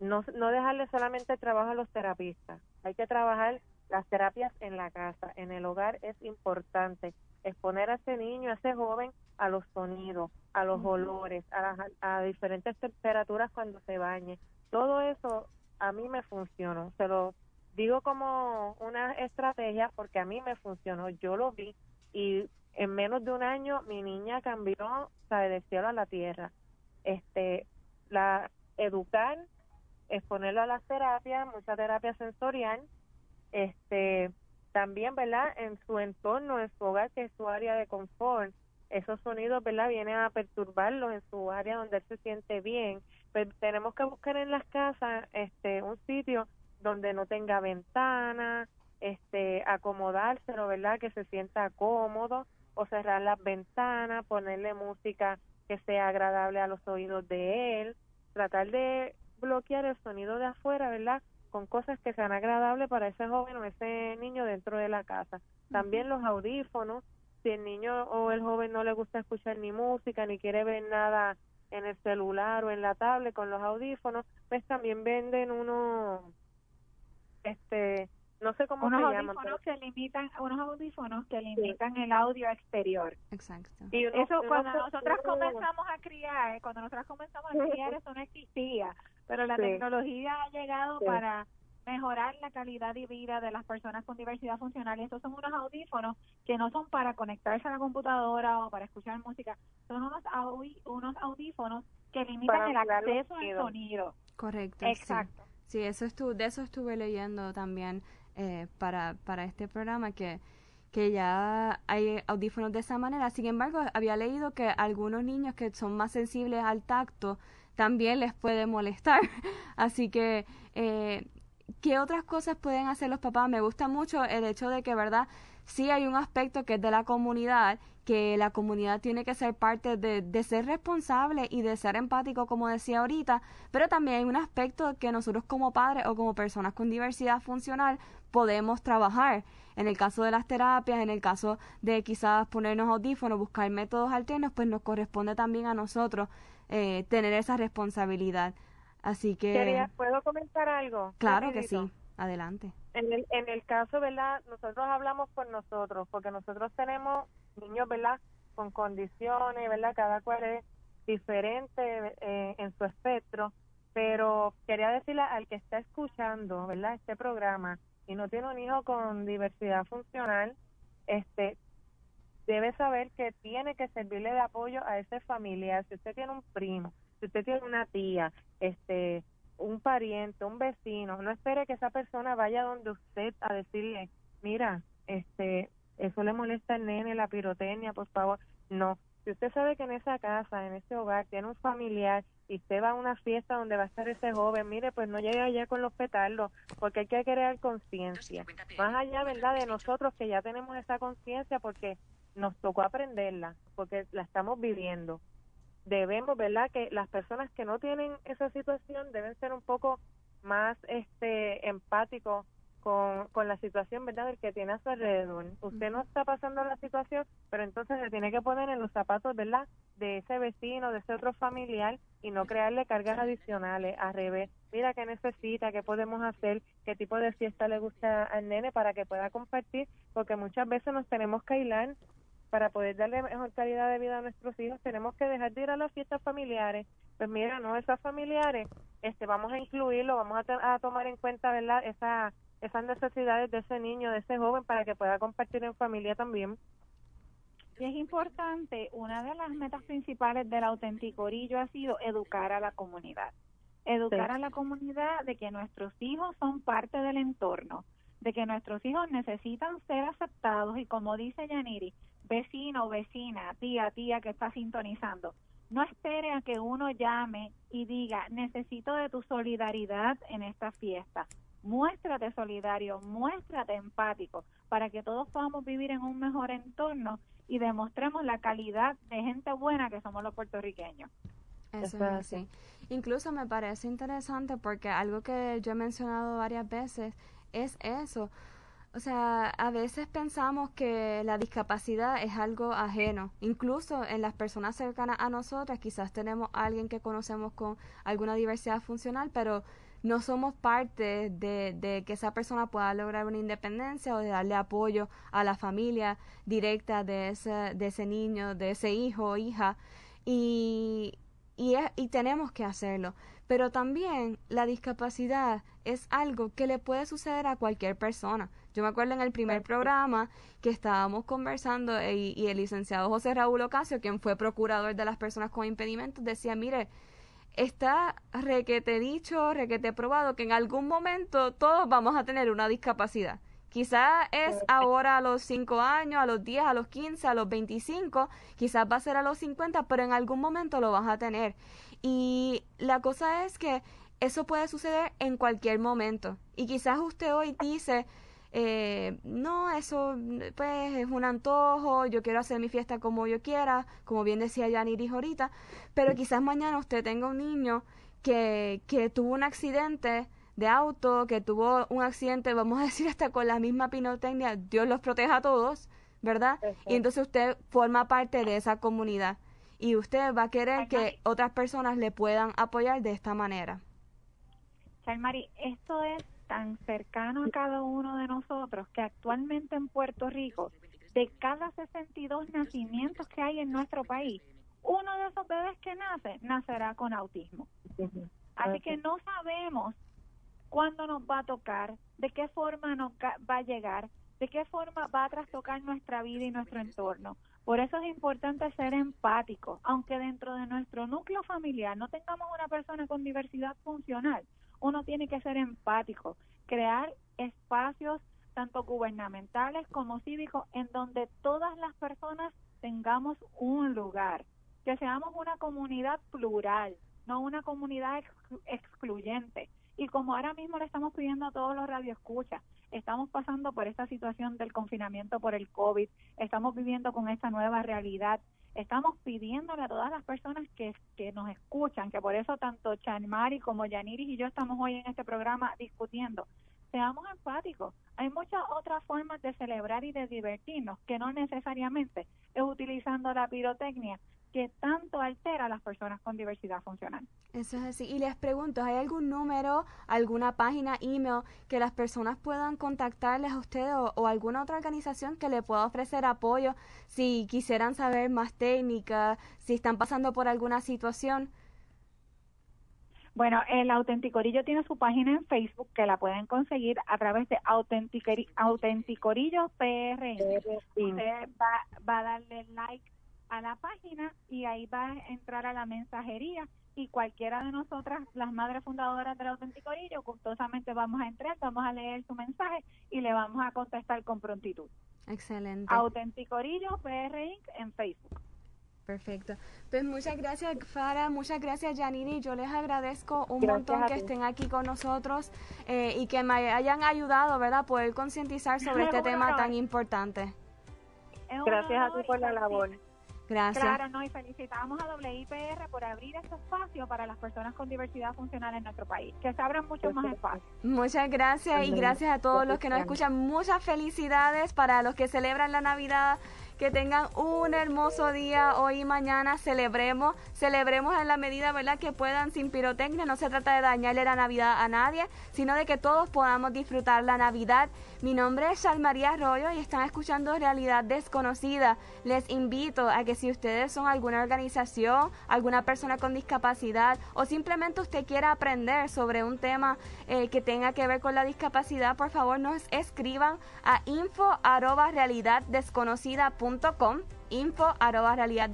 No, no dejarle solamente trabajo a los terapistas, hay que trabajar las terapias en la casa, en el hogar es importante. Exponer a ese niño, a ese joven, a los sonidos, a los olores, a, a diferentes temperaturas cuando se bañe. Todo eso a mí me funcionó. Se lo digo como una estrategia porque a mí me funcionó. Yo lo vi y en menos de un año mi niña cambió, sabe, del cielo a la tierra. Este, la educar, exponerlo a las terapias, mucha terapia sensorial, este también verdad en su entorno en su hogar que es su área de confort esos sonidos verdad vienen a perturbarlo en su área donde él se siente bien. Pero pues, tenemos que buscar en las casas este un sitio donde no tenga ventana este acomodárselo verdad que se sienta cómodo o cerrar las ventanas ponerle música que sea agradable a los oídos de él tratar de bloquear el sonido de afuera verdad con cosas que sean agradables para ese joven o ese niño dentro de la casa. También los audífonos, si el niño o el joven no le gusta escuchar ni música ni quiere ver nada en el celular o en la tablet con los audífonos, pues también venden unos, este, no sé cómo unos se llaman. Audífonos que limitan, unos audífonos que limitan el audio exterior. Exacto. Y eso cuando nosotros comenzamos a criar, cuando nosotros comenzamos a [laughs] criar eso no existía pero la tecnología ha llegado para mejorar la calidad de vida de las personas con diversidad funcional y estos son unos audífonos que no son para conectarse a la computadora o para escuchar música, son unos, unos audífonos que limitan el acceso al sonido. Correcto. Exacto. Sí, eso estuve, de eso estuve leyendo también eh, para, para este programa que que ya hay audífonos de esa manera. Sin embargo, había leído que algunos niños que son más sensibles al tacto también les puede molestar. [laughs] Así que, eh, ¿Qué otras cosas pueden hacer los papás? Me gusta mucho el hecho de que, ¿verdad? Sí hay un aspecto que es de la comunidad, que la comunidad tiene que ser parte de, de ser responsable y de ser empático, como decía ahorita, pero también hay un aspecto que nosotros como padres o como personas con diversidad funcional podemos trabajar. En el caso de las terapias, en el caso de quizás ponernos audífonos, buscar métodos alternos, pues nos corresponde también a nosotros eh, tener esa responsabilidad. Así que... ¿Puedo comentar algo? Claro que sí, adelante. En el, en el caso, ¿verdad? Nosotros hablamos por nosotros, porque nosotros tenemos niños, ¿verdad? Con condiciones, ¿verdad? Cada cual es diferente eh, en su espectro, pero quería decirle al que está escuchando, ¿verdad? Este programa y no tiene un hijo con diversidad funcional, este debe saber que tiene que servirle de apoyo a ese familiar. Si usted tiene un primo, si usted tiene una tía, este, un pariente, un vecino, no espere que esa persona vaya donde usted a decirle, mira, este, eso le molesta al nene, la pirotecnia, por favor. No, si usted sabe que en esa casa, en ese hogar, tiene un familiar y usted va a una fiesta donde va a estar ese joven, mire, pues no llegue allá con los petardos, porque hay que crear conciencia. Más allá, ¿verdad?, de nosotros que ya tenemos esa conciencia porque nos tocó aprenderla, porque la estamos viviendo debemos, ¿verdad? Que las personas que no tienen esa situación deben ser un poco más este empáticos con, con la situación, ¿verdad? Del que tiene a su alrededor. Usted no está pasando la situación, pero entonces se tiene que poner en los zapatos, ¿verdad? De ese vecino, de ese otro familiar y no crearle cargas adicionales. Al revés, mira qué necesita, qué podemos hacer, qué tipo de fiesta le gusta al nene para que pueda compartir, porque muchas veces nos tenemos que aislar para poder darle mejor calidad de vida a nuestros hijos, tenemos que dejar de ir a las fiestas familiares. Pues mira, no esas familiares, este, vamos a incluirlo, vamos a, tomar en cuenta, ¿verdad? Esa, esas necesidades de ese niño, de ese joven, para que pueda compartir en familia también. Y es importante, una de las metas principales del Autenticorillo ha sido educar a la comunidad. Educar a la comunidad de que nuestros hijos son parte del entorno, de que nuestros hijos necesitan ser aceptados y como dice Yaniri, vecino, vecina, tía, tía que está sintonizando, no espere a que uno llame y diga, necesito de tu solidaridad en esta fiesta. Muéstrate solidario, muéstrate empático para que todos podamos vivir en un mejor entorno y demostremos la calidad de gente buena que somos los puertorriqueños. Eso es así. Incluso me parece interesante porque algo que yo he mencionado varias veces es eso. O sea, a veces pensamos que la discapacidad es algo ajeno. Incluso en las personas cercanas a nosotras, quizás tenemos a alguien que conocemos con alguna diversidad funcional, pero no somos parte de, de, que esa persona pueda lograr una independencia o de darle apoyo a la familia directa de ese, de ese niño, de ese hijo o hija. Y, y, y tenemos que hacerlo. Pero también la discapacidad es algo que le puede suceder a cualquier persona. Yo me acuerdo en el primer programa que estábamos conversando y, y, el licenciado José Raúl Ocasio, quien fue procurador de las personas con impedimentos, decía, mire, está requete dicho, requete probado que en algún momento todos vamos a tener una discapacidad. Quizás es ahora a los 5 años, a los 10, a los 15, a los 25, quizás va a ser a los 50, pero en algún momento lo vas a tener. Y la cosa es que eso puede suceder en cualquier momento. Y quizás usted hoy dice, eh, no, eso pues es un antojo, yo quiero hacer mi fiesta como yo quiera, como bien decía Yaniris ahorita, pero quizás mañana usted tenga un niño que, que tuvo un accidente de auto, que tuvo un accidente, vamos a decir hasta con la misma pinotecnia, Dios los proteja a todos, ¿verdad? Y entonces usted forma parte de esa comunidad y usted va a querer que otras personas le puedan apoyar de esta manera. Mari, esto es tan cercano a cada uno de nosotros que actualmente en Puerto Rico, de cada 62 nacimientos que hay en nuestro país, uno de esos bebés que nace nacerá con autismo. Así que no sabemos cuándo nos va a tocar, de qué forma nos va a llegar, de qué forma va a trastocar nuestra vida y nuestro entorno. Por eso es importante ser empático, aunque dentro de nuestro núcleo familiar no tengamos una persona con diversidad funcional, uno tiene que ser empático, crear espacios tanto gubernamentales como cívicos en donde todas las personas tengamos un lugar, que seamos una comunidad plural, no una comunidad excluyente. Y como ahora mismo le estamos pidiendo a todos los radioescuchas, estamos pasando por esta situación del confinamiento por el COVID, estamos viviendo con esta nueva realidad, estamos pidiéndole a todas las personas que, que nos escuchan, que por eso tanto Chanmari como Yaniris y yo estamos hoy en este programa discutiendo, seamos empáticos. Hay muchas otras formas de celebrar y de divertirnos que no necesariamente es utilizando la pirotecnia que tanto altera a las personas con diversidad funcional. Eso es así. Y les pregunto, ¿hay algún número, alguna página, email que las personas puedan contactarles a ustedes o, alguna otra organización que le pueda ofrecer apoyo si quisieran saber más técnica, si están pasando por alguna situación? Bueno, el Autenticorillo tiene su página en Facebook que la pueden conseguir a través de Autenticorillo PR. Usted va, va a darle like a la página y ahí va a entrar a la mensajería y cualquiera de nosotras, las madres fundadoras del Autenticorillo, gustosamente vamos a entrar, vamos a leer su mensaje y le vamos a contestar con prontitud. Excelente. Autenticorillo PR Inc. en Facebook. Perfecto. Pues muchas gracias, Fara, muchas gracias, Janini. Yo les agradezco un montón que estén aquí con nosotros eh, y que me hayan ayudado, ¿verdad?, a poder concientizar sobre [laughs] este tema tan importante. Gracias a ti por la labor. Gracias. Claro, no, y felicitamos a WIPR por abrir este espacio para las personas con diversidad funcional en nuestro país, que se abran muchos más espacios. Muchas gracias y gracias a todos los que nos escuchan. Muchas felicidades para los que celebran la Navidad que tengan un hermoso día hoy y mañana. Celebremos, celebremos en la medida ¿verdad? que puedan sin pirotecnia. No se trata de dañarle la Navidad a nadie, sino de que todos podamos disfrutar la Navidad. Mi nombre es María Arroyo y están escuchando Realidad Desconocida. Les invito a que si ustedes son alguna organización, alguna persona con discapacidad o simplemente usted quiera aprender sobre un tema eh, que tenga que ver con la discapacidad, por favor nos escriban a info info arroba realidad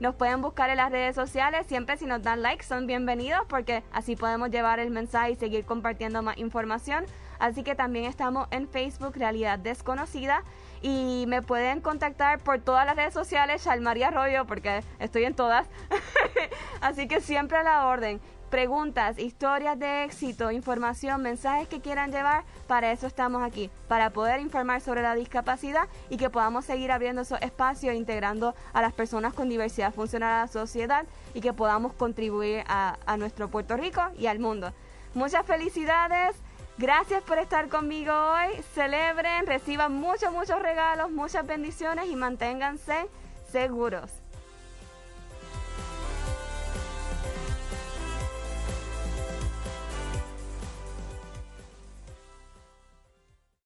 Nos pueden buscar en las redes sociales, siempre si nos dan like son bienvenidos porque así podemos llevar el mensaje y seguir compartiendo más información. Así que también estamos en Facebook Realidad Desconocida y me pueden contactar por todas las redes sociales, María Arroyo, porque estoy en todas. [laughs] Así que siempre a la orden preguntas, historias de éxito, información, mensajes que quieran llevar, para eso estamos aquí, para poder informar sobre la discapacidad y que podamos seguir abriendo esos espacios, integrando a las personas con diversidad funcional a la sociedad y que podamos contribuir a, a nuestro Puerto Rico y al mundo. Muchas felicidades. Gracias por estar conmigo hoy. Celebren, reciban muchos, muchos regalos, muchas bendiciones y manténganse seguros.